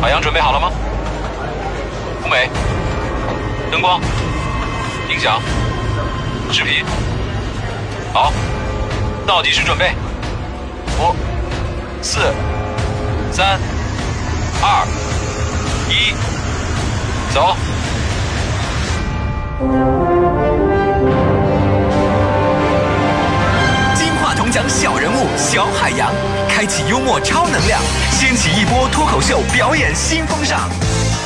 海洋准备好了吗？舞美、灯光、音响、视频，好，倒计时准备，五、四、三、二、一，走。小人物小海洋，开启幽默超能量，掀起一波脱口秀表演新风尚。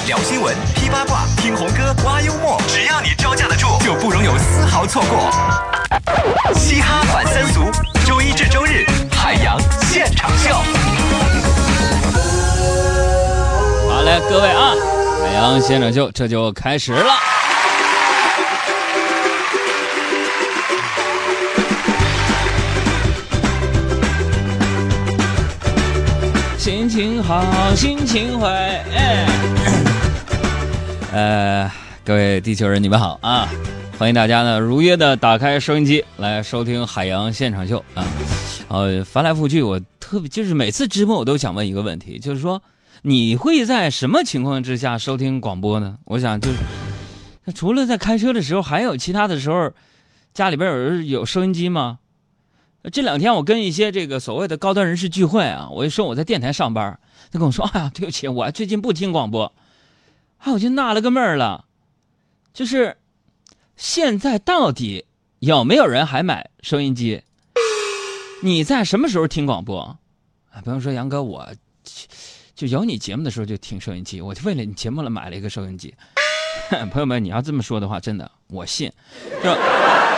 聊新闻、批八卦、听红歌、挖幽默，只要你招架得住，就不容有丝毫错过。嘻哈反三俗，周一至周日，海洋现场秀。好嘞，各位啊，海洋现场秀这就开始了。情好，心情坏，哎，呃，各位地球人，你们好啊！欢迎大家呢如约的打开收音机来收听海洋现场秀啊。呃，翻来覆去，我特别就是每次直播我都想问一个问题，就是说你会在什么情况之下收听广播呢？我想就是，除了在开车的时候，还有其他的时候，家里边有人有收音机吗？这两天我跟一些这个所谓的高端人士聚会啊，我一说我在电台上班，他跟我说：“哎呀，对不起，我最近不听广播。”啊，我就纳了个闷儿了，就是现在到底有没有人还买收音机？你在什么时候听广播？啊，比方说杨哥，我就有你节目的时候就听收音机，我就为了你节目了买了一个收音机。朋友们，你要这么说的话，真的我信，是吧？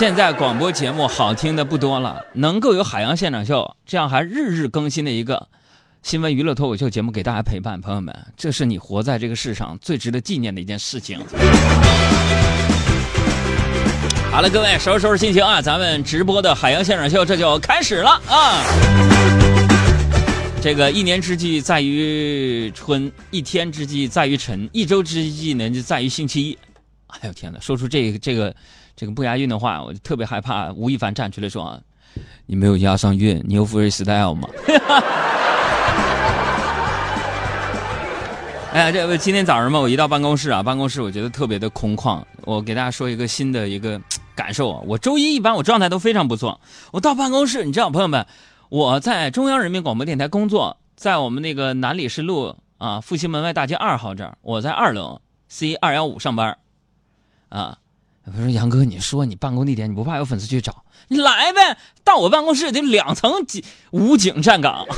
现在广播节目好听的不多了，能够有海洋现场秀这样还日日更新的一个新闻娱乐脱口秀节目给大家陪伴，朋友们，这是你活在这个世上最值得纪念的一件事情。好了，各位收拾收拾心情啊，咱们直播的海洋现场秀这就开始了啊！这个一年之计在于春，一天之计在于晨，一周之计呢就在于星期一。哎呦天哪，说出这这个。这个不押韵的话，我就特别害怕。吴亦凡站出来说：“啊，你没有押上韵，你有 freestyle 吗？” 哎呀，这不今天早上嘛，我一到办公室啊，办公室我觉得特别的空旷。我给大家说一个新的一个感受啊，我周一一般我状态都非常不错。我到办公室，你知道，朋友们，我在中央人民广播电台工作，在我们那个南礼士路啊，复兴门外大街二号这儿，我在二楼 C 二幺五上班，啊。我说杨哥，你说你办公地点，你不怕有粉丝去找？你来呗，到我办公室得两层警武警站岗。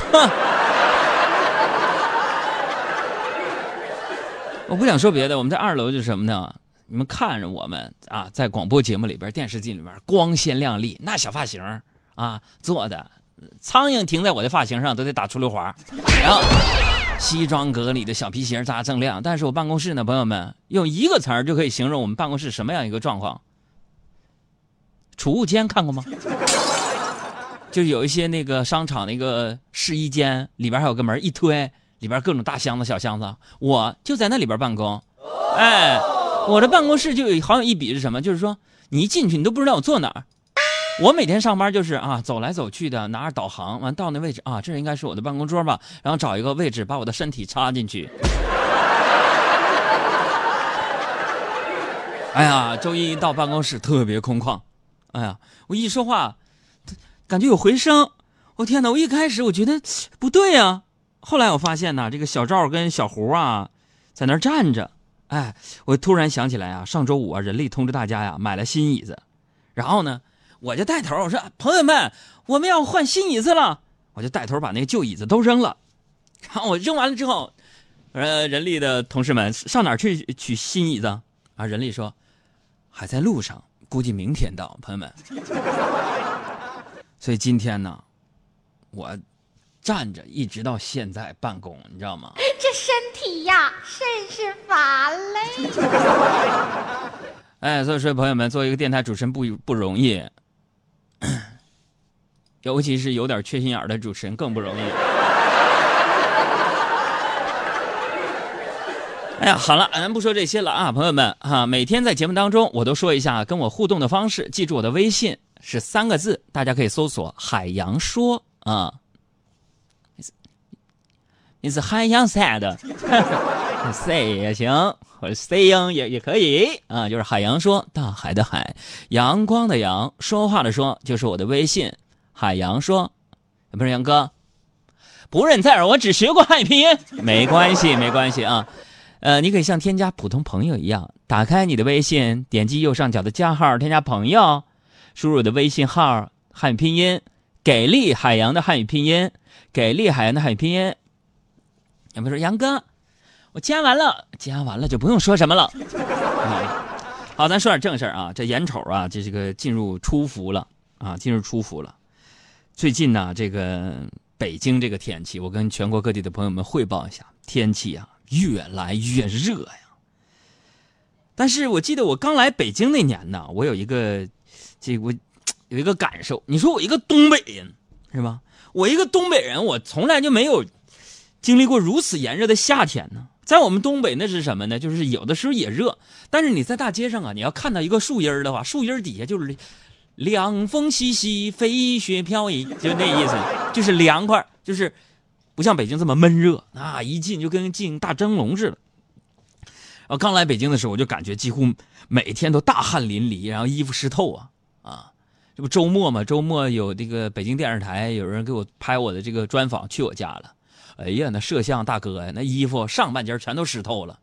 我不想说别的，我们在二楼就是什么呢？你们看着我们啊，在广播节目里边、电视机里边光鲜亮丽，那小发型啊做的，苍蝇停在我的发型上都得打出溜滑。然后。西装革履的小皮鞋扎锃亮，但是我办公室呢，朋友们用一个词儿就可以形容我们办公室什么样一个状况？储物间看过吗？就有一些那个商场那个试衣间里边还有个门，一推里边各种大箱子小箱子，我就在那里边办公。哎，我的办公室就有好有一比是什么？就是说你一进去你都不知道我坐哪儿。我每天上班就是啊，走来走去的，拿着导航，完到那位置啊，这应该是我的办公桌吧，然后找一个位置把我的身体插进去。哎呀，周一到办公室特别空旷，哎呀，我一说话，感觉有回声。我天哪！我一开始我觉得不对呀，后来我发现呢，这个小赵跟小胡啊，在那站着。哎，我突然想起来啊，上周五啊，人力通知大家呀，买了新椅子，然后呢。我就带头，我说朋友们，我们要换新椅子了。我就带头把那个旧椅子都扔了。然后我扔完了之后，呃，人力的同事们上哪儿去取新椅子？啊，人力说还在路上，估计明天到。朋友们，所以今天呢，我站着一直到现在办公，你知道吗？这身体呀，甚是乏累。哎，所以说朋友们，作为一个电台主持人不不容易。尤其是有点缺心眼的主持人更不容易。哎呀，好了，咱不说这些了啊，朋友们啊，每天在节目当中我都说一下跟我互动的方式，记住我的微信是三个字，大家可以搜索“海洋说”啊。你是海洋赛的，say 也行，或者 saying 也也可以啊。就是海洋说，大海的海，阳光的阳，说话的说，就是我的微信。海洋说，不是杨哥，不认字儿，我只学过汉语拼音，没关系，没关系啊。呃，你可以像添加普通朋友一样，打开你的微信，点击右上角的加号，添加朋友，输入我的微信号汉语拼音，给力海洋的汉语拼音，给力海洋的汉语拼音。杨哥说：“杨哥，我加完了，加完了就不用说什么了。好，咱说点正事儿啊。这眼瞅啊，这这个进入初伏了啊，进入初伏了。最近呢，这个北京这个天气，我跟全国各地的朋友们汇报一下，天气啊。”越来越热呀！但是我记得我刚来北京那年呢，我有一个，这我有一个感受。你说我一个东北人是吧？我一个东北人，我从来就没有经历过如此炎热的夏天呢。在我们东北那是什么呢？就是有的时候也热，但是你在大街上啊，你要看到一个树荫的话，树荫底下就是凉风习习，飞雪飘逸，就那意思，就是凉快，就是。不像北京这么闷热，啊，一进就跟进大蒸笼似的。我刚来北京的时候，我就感觉几乎每天都大汗淋漓，然后衣服湿透啊啊！这不周末嘛，周末有这个北京电视台有人给我拍我的这个专访，去我家了。哎呀，那摄像大哥呀，那衣服上半截全都湿透了。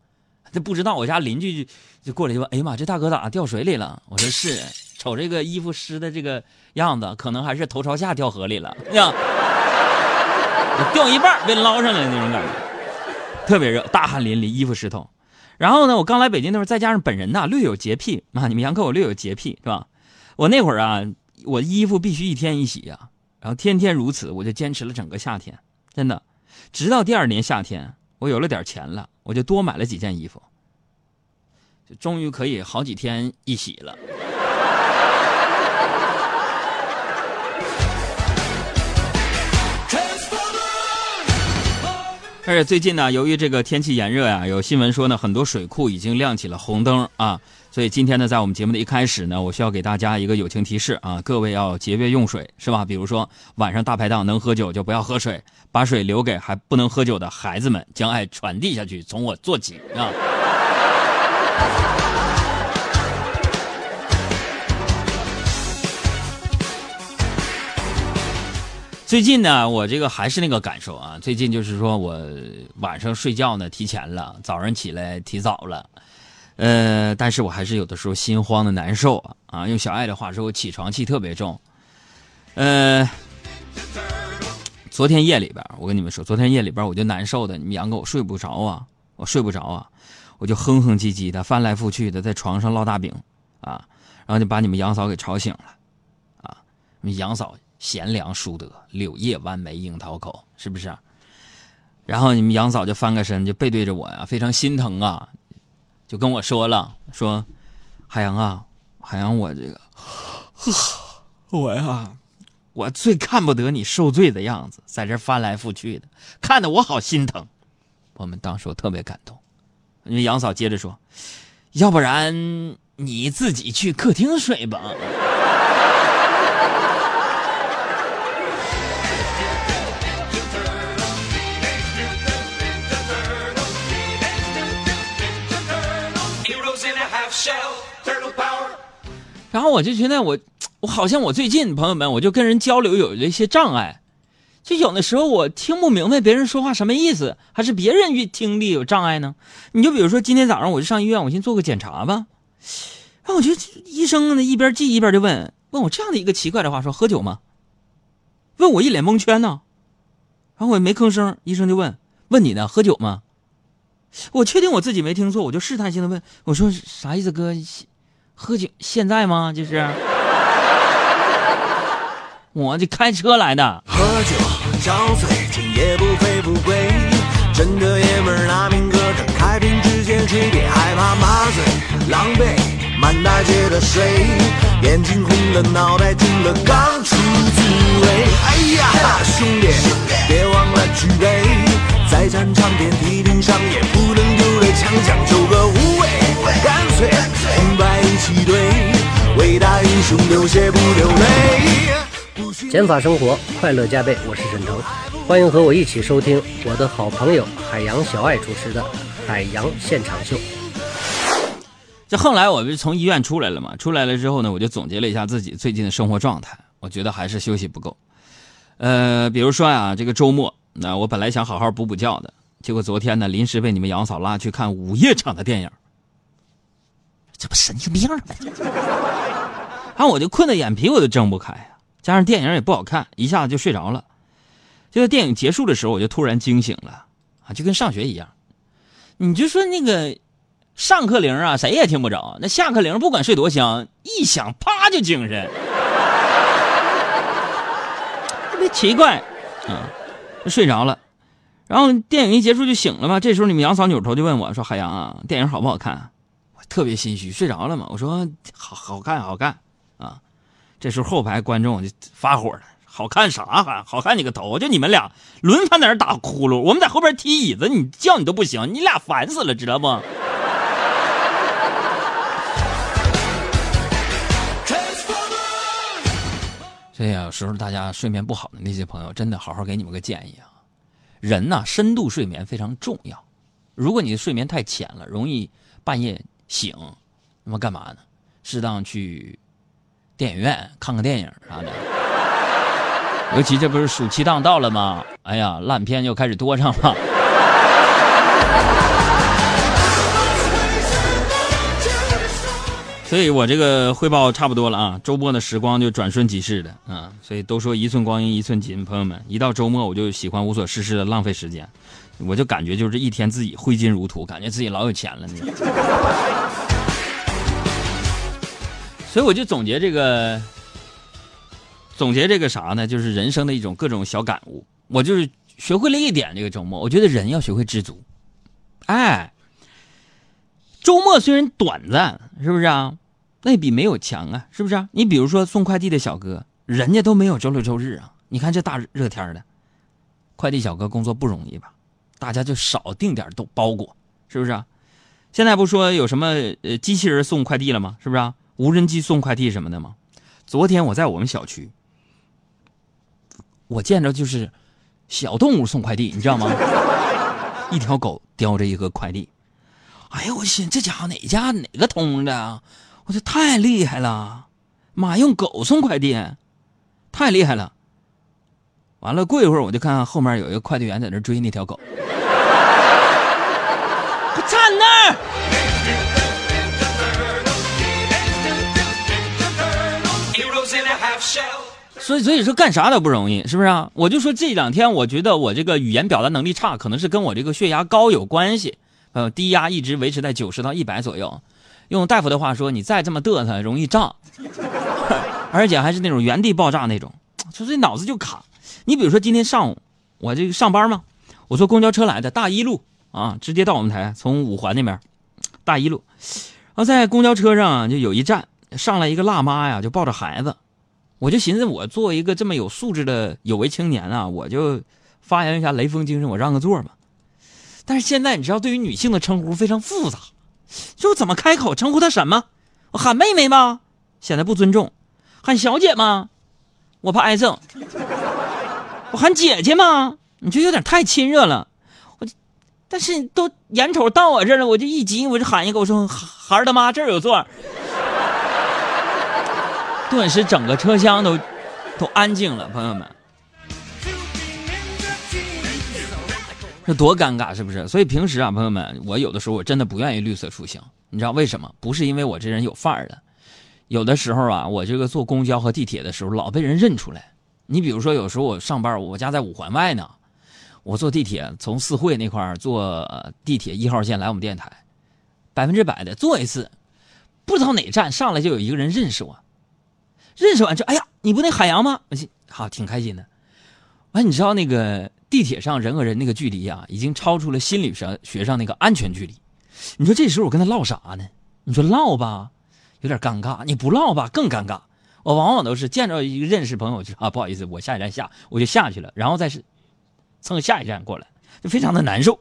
这不知道我家邻居就就过来就问：“哎呀妈，这大哥咋掉水里了？”我说：“是，瞅这个衣服湿的这个样子，可能还是头朝下掉河里了。”呀。掉一半被捞上来那种感觉，特别热，大汗淋漓，衣服湿透。然后呢，我刚来北京那会儿，再加上本人呐略有洁癖啊，你们杨哥我略有洁癖是吧？我那会儿啊，我衣服必须一天一洗呀，然后天天如此，我就坚持了整个夏天，真的，直到第二年夏天，我有了点钱了，我就多买了几件衣服，就终于可以好几天一洗了。但是最近呢，由于这个天气炎热呀，有新闻说呢，很多水库已经亮起了红灯啊。所以今天呢，在我们节目的一开始呢，我需要给大家一个友情提示啊，各位要节约用水，是吧？比如说晚上大排档能喝酒就不要喝水，把水留给还不能喝酒的孩子们，将爱传递下去，从我做起啊。最近呢，我这个还是那个感受啊。最近就是说我晚上睡觉呢提前了，早上起来提早了，呃，但是我还是有的时候心慌的难受啊。用小爱的话说，我起床气特别重。呃，昨天夜里边，我跟你们说，昨天夜里边我就难受的，你们杨哥我睡不着啊，我睡不着啊，我就哼哼唧唧的翻来覆去的在床上烙大饼啊，然后就把你们杨嫂给吵醒了啊，你们杨嫂。贤良淑德，柳叶弯眉樱桃口，是不是？然后你们杨嫂就翻个身，就背对着我呀，非常心疼啊，就跟我说了，说：“海洋啊，海洋，我这个，我呀，我最看不得你受罪的样子，在这翻来覆去的，看得我好心疼。”我们当时我特别感动。因为杨嫂接着说：“要不然你自己去客厅睡吧。”然后我就觉得我，我好像我最近朋友们，我就跟人交流有了一些障碍，就有的时候我听不明白别人说话什么意思，还是别人听力有障碍呢？你就比如说今天早上我就上医院，我先做个检查吧。然后我就医生呢一边记一边就问问我这样的一个奇怪的话，说喝酒吗？问我一脸蒙圈呢。然后我也没吭声，医生就问问你呢，喝酒吗？我确定我自己没听错，我就试探性的问我说啥意思，哥？喝酒现在吗？就是，我这开车来的。喝酒找醉，今夜不醉不归。真的爷们儿拿命搁这，开瓶直接吹，别害怕麻醉。狼狈，满大街的水，眼睛红了，脑袋顶了，刚出滋味。哎呀，兄弟，别忘了举杯，在战场遍体鳞伤，也不能丢了枪，讲究个无畏，干脆红白。一起对，伟大英雄流血不流泪。减法生活，快乐加倍。我是沈腾，欢迎和我一起收听我的好朋友海洋小爱主持的《海洋现场秀》。这后来我不是从医院出来了嘛？出来了之后呢，我就总结了一下自己最近的生活状态，我觉得还是休息不够。呃，比如说啊，这个周末，那我本来想好好补补觉的，结果昨天呢，临时被你们杨嫂拉去看午夜场的电影，这不神经病吗？然 后我就困得眼皮我都睁不开呀。加上电影也不好看，一下子就睡着了。就在电影结束的时候，我就突然惊醒了，啊，就跟上学一样。你就说那个上课铃啊，谁也听不着；那下课铃不管睡多香，一响啪就精神，特别奇怪，啊，睡着了。然后电影一结束就醒了嘛。这时候你们杨嫂扭头就问我说：“海洋啊，电影好不好看？”我特别心虚，睡着了嘛。我说：“好好看，好看。”啊。这时候后排观众就发火了，好看啥还好看你个头！就你们俩轮番在那打呼噜，我们在后边踢椅子，你叫你都不行，你俩烦死了，知道不？对呀，有时候大家睡眠不好的那些朋友，真的好好给你们个建议啊，人呐，深度睡眠非常重要。如果你的睡眠太浅了，容易半夜醒，那么干嘛呢？适当去。电影院看个电影啥的，尤其这不是暑期档到了吗？哎呀，烂片又开始多上了。所以我这个汇报差不多了啊，周末的时光就转瞬即逝的啊。所以都说一寸光阴一寸金，朋友们，一到周末我就喜欢无所事事的浪费时间，我就感觉就是一天自己挥金如土，感觉自己老有钱了呢。所以我就总结这个，总结这个啥呢？就是人生的一种各种小感悟。我就是学会了一点，这个周末，我觉得人要学会知足。哎，周末虽然短暂，是不是啊？那比没有强啊，是不是？你比如说送快递的小哥，人家都没有周六周日啊。你看这大热天的，快递小哥工作不容易吧？大家就少订点都包裹，是不是啊？现在不说有什么呃机器人送快递了吗？是不是啊？无人机送快递什么的吗？昨天我在我们小区，我见着就是小动物送快递，你知道吗？一条狗叼着一个快递，哎呀，我心这家伙哪家哪个通的？我说太厉害了，妈用狗送快递，太厉害了。完了，过一会儿我就看后面有一个快递员在那追那条狗，快站那儿！所以，所以说干啥都不容易，是不是啊？我就说这两天，我觉得我这个语言表达能力差，可能是跟我这个血压高有关系。呃，低压一直维持在九十到一百左右。用大夫的话说，你再这么嘚瑟，容易胀，而且还是那种原地爆炸那种，就是脑子就卡。你比如说今天上午，我这个上班嘛，我坐公交车来的，大一路啊，直接到我们台，从五环那边，大一路。然后在公交车上就有一站，上来一个辣妈呀，就抱着孩子。我就寻思，我作为一个这么有素质的有为青年啊，我就发扬一下雷锋精神，我让个座嘛。但是现在你知道，对于女性的称呼非常复杂，就怎么开口称呼她什么？我喊妹妹吗？显得不尊重。喊小姐吗？我怕挨揍。我喊姐姐吗？你就有点太亲热了。我，但是都眼瞅到我这儿了，我就一急，我就喊一个，我说孩儿他妈这儿有座。顿时，整个车厢都都安静了，朋友们，这多尴尬，是不是？所以平时啊，朋友们，我有的时候我真的不愿意绿色出行，你知道为什么？不是因为我这人有范儿的，有的时候啊，我这个坐公交和地铁的时候老被人认出来。你比如说，有时候我上班，我家在五环外呢，我坐地铁从四惠那块坐地铁一号线来我们电台，百分之百的坐一次，不知道哪站上来就有一个人认识我。认识完就，哎呀，你不那海洋吗？好，挺开心的。完，你知道那个地铁上人和人那个距离啊，已经超出了心理学学上那个安全距离。你说这时候我跟他唠啥呢？你说唠吧，有点尴尬；你不唠吧，更尴尬。我往往都是见着一个认识朋友就啊，不好意思，我下一站下，我就下去了，然后再是蹭下一站过来，就非常的难受。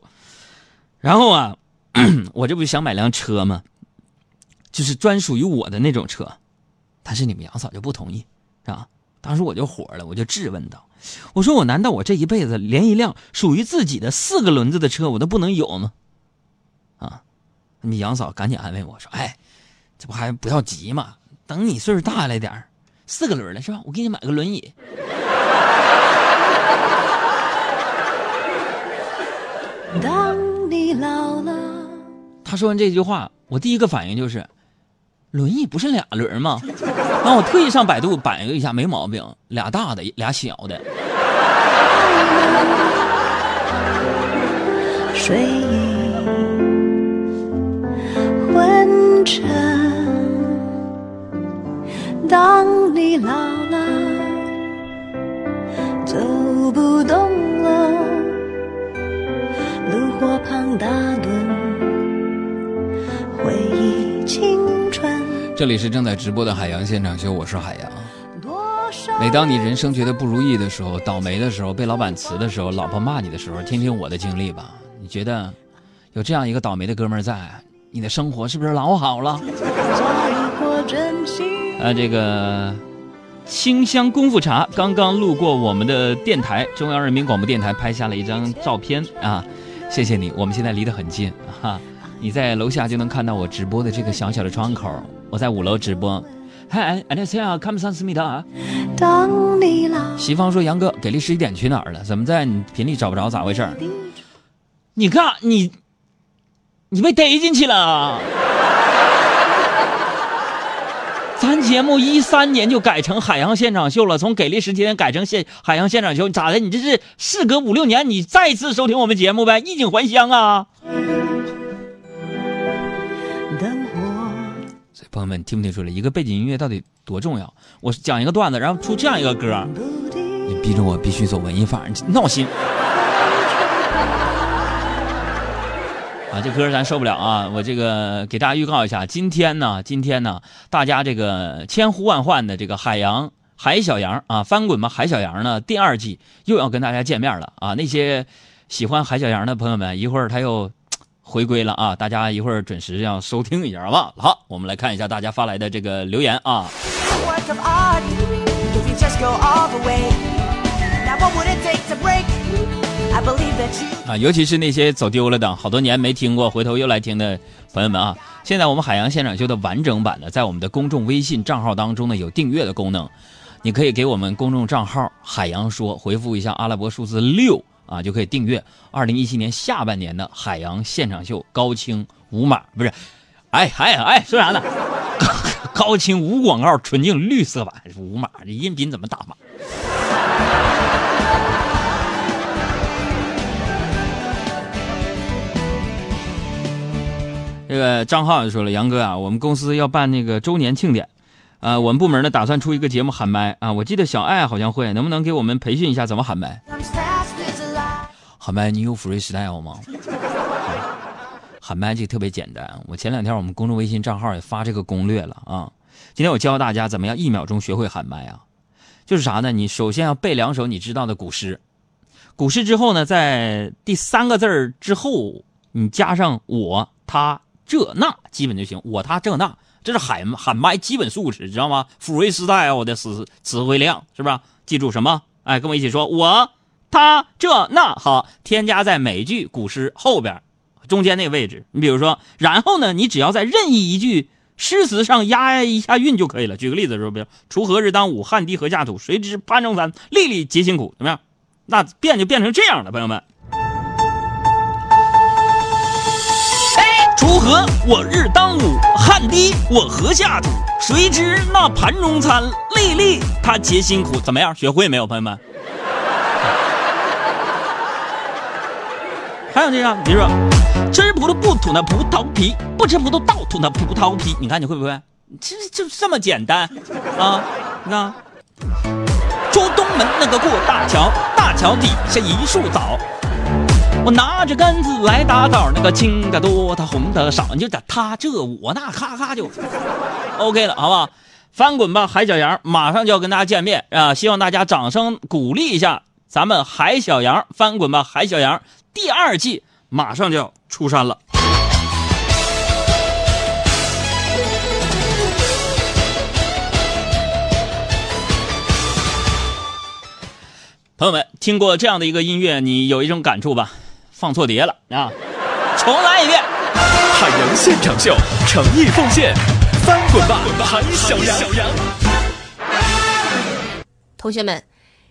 然后啊，我这不是想买辆车吗？就是专属于我的那种车。但是你们杨嫂就不同意，是吧？当时我就火了，我就质问道：“我说我难道我这一辈子连一辆属于自己的四个轮子的车我都不能有吗？”啊，你杨嫂赶紧安慰我说：“哎，这不还不要急嘛，等你岁数大了点儿四个轮了是吧？我给你买个轮椅。”当你老了，他说完这句话，我第一个反应就是，轮椅不是俩轮吗？然后我特意上百度百度一下，没毛病，俩大的，俩小的。睡意昏沉。当你老了，走不动了，炉火旁打盹，回忆青。这里是正在直播的海洋现场秀，我是海洋。每当你人生觉得不如意的时候、倒霉的时候、被老板辞的时候、老婆骂你的时候，听听我的经历吧。你觉得有这样一个倒霉的哥们儿在，你的生活是不是老好了？啊，这个清香功夫茶刚刚路过我们的电台，中央人民广播电台拍下了一张照片啊，谢谢你，我们现在离得很近哈、你在楼下就能看到我直播的这个小小的窗口，我在五楼直播。嗨哎哎那谁啊 come sounds 达啊。等你了西方说杨哥给力十一点去哪儿了？怎么在你频率找不着咋回事你干你你被逮进去了 咱节目一三年就改成海洋现场秀了从给力十七年改成现海洋现场秀咋的？你这是事隔五六年你再次收听我们节目呗衣锦还乡啊。朋友们，听没听出来，一个背景音乐到底多重要？我讲一个段子，然后出这样一个歌，你逼着我必须走文艺范儿，闹心。啊，这歌咱受不了啊！我这个给大家预告一下，今天呢，今天呢，大家这个千呼万唤的这个海洋海小羊啊，翻滚吧海小羊呢，第二季又要跟大家见面了啊！那些喜欢海小羊的朋友们，一会儿他又回归了啊！大家一会儿准时要收听一下，好不好？好，我们来看一下大家发来的这个留言啊。啊，尤其是那些走丢了的，好多年没听过，回头又来听的朋友们啊，现在我们海洋现场秀的完整版呢，在我们的公众微信账号当中呢有订阅的功能，你可以给我们公众账号“海洋说”回复一下阿拉伯数字六啊，就可以订阅二零一七年下半年的海洋现场秀高清无码不是，哎哎哎，说啥呢？高清无广告纯净绿色版无码，这音频怎么打码？这个张浩就说了：“杨哥啊，我们公司要办那个周年庆典，啊，我们部门呢打算出一个节目喊麦啊，我记得小爱好像会，能不能给我们培训一下怎么喊麦？喊麦你有 freestyle 吗？喊麦这个特别简单，我前两天我们公众微信账号也发这个攻略了啊。今天我教大家怎么样一秒钟学会喊麦啊，就是啥呢？你首先要背两首你知道的古诗，古诗之后呢，在第三个字儿之后，你加上我、他、这、那，基本就行。我、他、这、那，这是喊喊麦基本素质，知道吗？freestyle 的词词汇量是吧？记住什么？哎，跟我一起说，我、他、这、那，好，添加在每句古诗后边，中间那个位置。你比如说，然后呢，你只要在任意一句诗词上押一下韵就可以了。举个例子说，比如“锄禾日当午，汗滴禾下土，谁知潘中餐，粒粒皆辛苦”，怎么样？那变就变成这样了，朋友们。锄禾我日当午，汗滴我禾下土，谁知那盘中餐，粒粒他皆辛苦。怎么样？学会没有，朋友们？还有这样，比如说，吃葡萄不吐那葡萄皮，不吃葡萄倒吐那葡萄皮。你看你会不会？这就这么简单啊！你看，出东门那个过大桥，大桥底下一树枣。我拿着杆子来打枣，那个青的多，它红的少，你就在他这我那，咔咔就 OK 了，好不好？翻滚吧，海小羊，马上就要跟大家见面啊！希望大家掌声鼓励一下咱们海小羊，翻滚吧，海小羊第二季马上就要出山了。朋友们，听过这样的一个音乐，你有一种感触吧？放错碟了啊！重来一遍。海洋现场秀，诚意奉献，翻滚吧，韩小羊！同学们，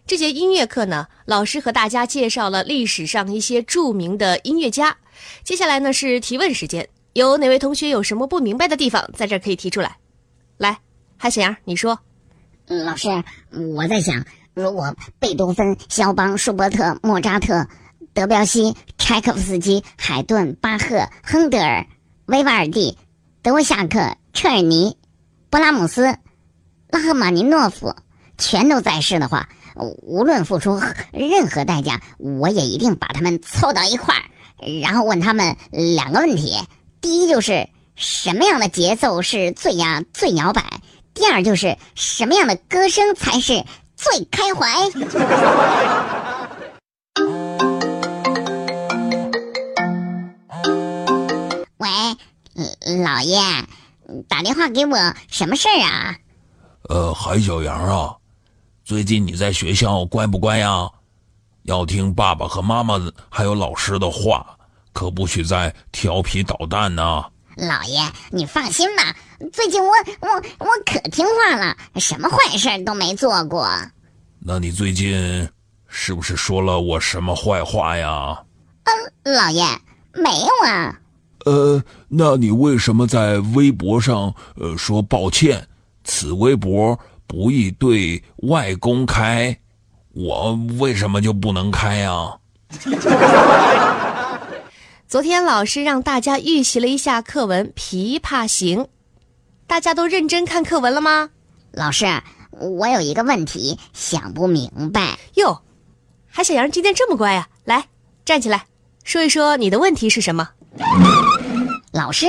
这节音乐课呢，老师和大家介绍了历史上一些著名的音乐家。接下来呢是提问时间，有哪位同学有什么不明白的地方，在这儿可以提出来。来，韩小阳，你说。老师，我在想，如果贝多芬、肖邦、舒伯特、莫扎特、德彪西、柴可夫斯基、海顿、巴赫、亨德尔、维瓦尔第、德沃夏克、彻尔尼、勃拉姆斯、拉赫玛尼诺夫全都在世的话，无论付出任何代价，我也一定把他们凑到一块儿，然后问他们两个问题：第一，就是什么样的节奏是最呀最摇摆？第二就是什么样的歌声才是最开怀？喂，老爷，打电话给我什么事儿啊？呃，韩小阳啊，最近你在学校乖不乖呀？要听爸爸和妈妈还有老师的话，可不许再调皮捣蛋呢。老爷，你放心吧，最近我我我可听话了，什么坏事都没做过。那你最近是不是说了我什么坏话呀？嗯，老爷没有啊。呃，那你为什么在微博上呃说抱歉？此微博不宜对外公开，我为什么就不能开呀？昨天老师让大家预习了一下课文《琵琶行》，大家都认真看课文了吗？老师，我有一个问题想不明白。哟，还小阳今天这么乖呀、来，站起来，说一说你的问题是什么？老师，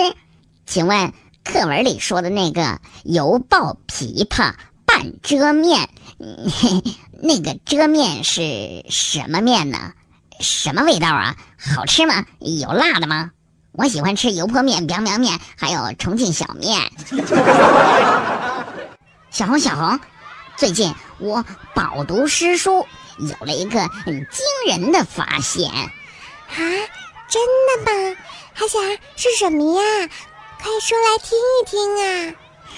请问课文里说的那个“犹抱琵琶半遮面”，嗯 那个遮面是什么面呢？什么味道啊？好吃吗？有辣的吗？我喜欢吃油泼面、biang biang 面，还有重庆小面。小红，小红，最近我饱读诗书，有了一个很惊人的发现。啊，真的吗？韩小阳是什么呀？快说来听一听啊！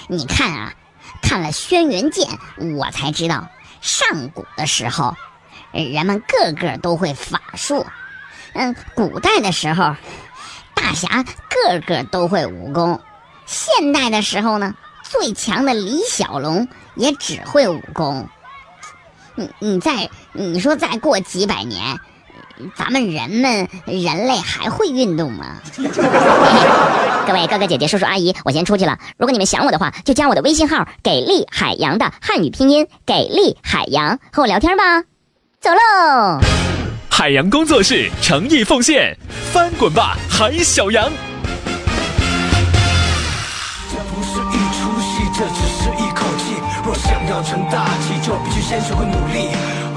你看啊，看了《轩辕剑》，我才知道上古的时候，人们个个都会法术。嗯，古代的时候，大侠个个都会武功。现代的时候呢，最强的李小龙也只会武功。你你再你说再过几百年，咱们人们人类还会运动吗？各位哥哥姐姐、叔叔阿姨，我先出去了。如果你们想我的话，就加我的微信号“给力海洋”的汉语拼音“给力海洋”，和我聊天吧。走喽！海洋工作室诚意奉献，翻滚吧，海小羊！这不是一出戏，这只是一口气。若想要成大器，就必须先学会努力。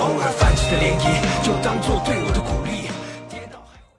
偶尔泛起的涟漪，就当做对我的鼓励。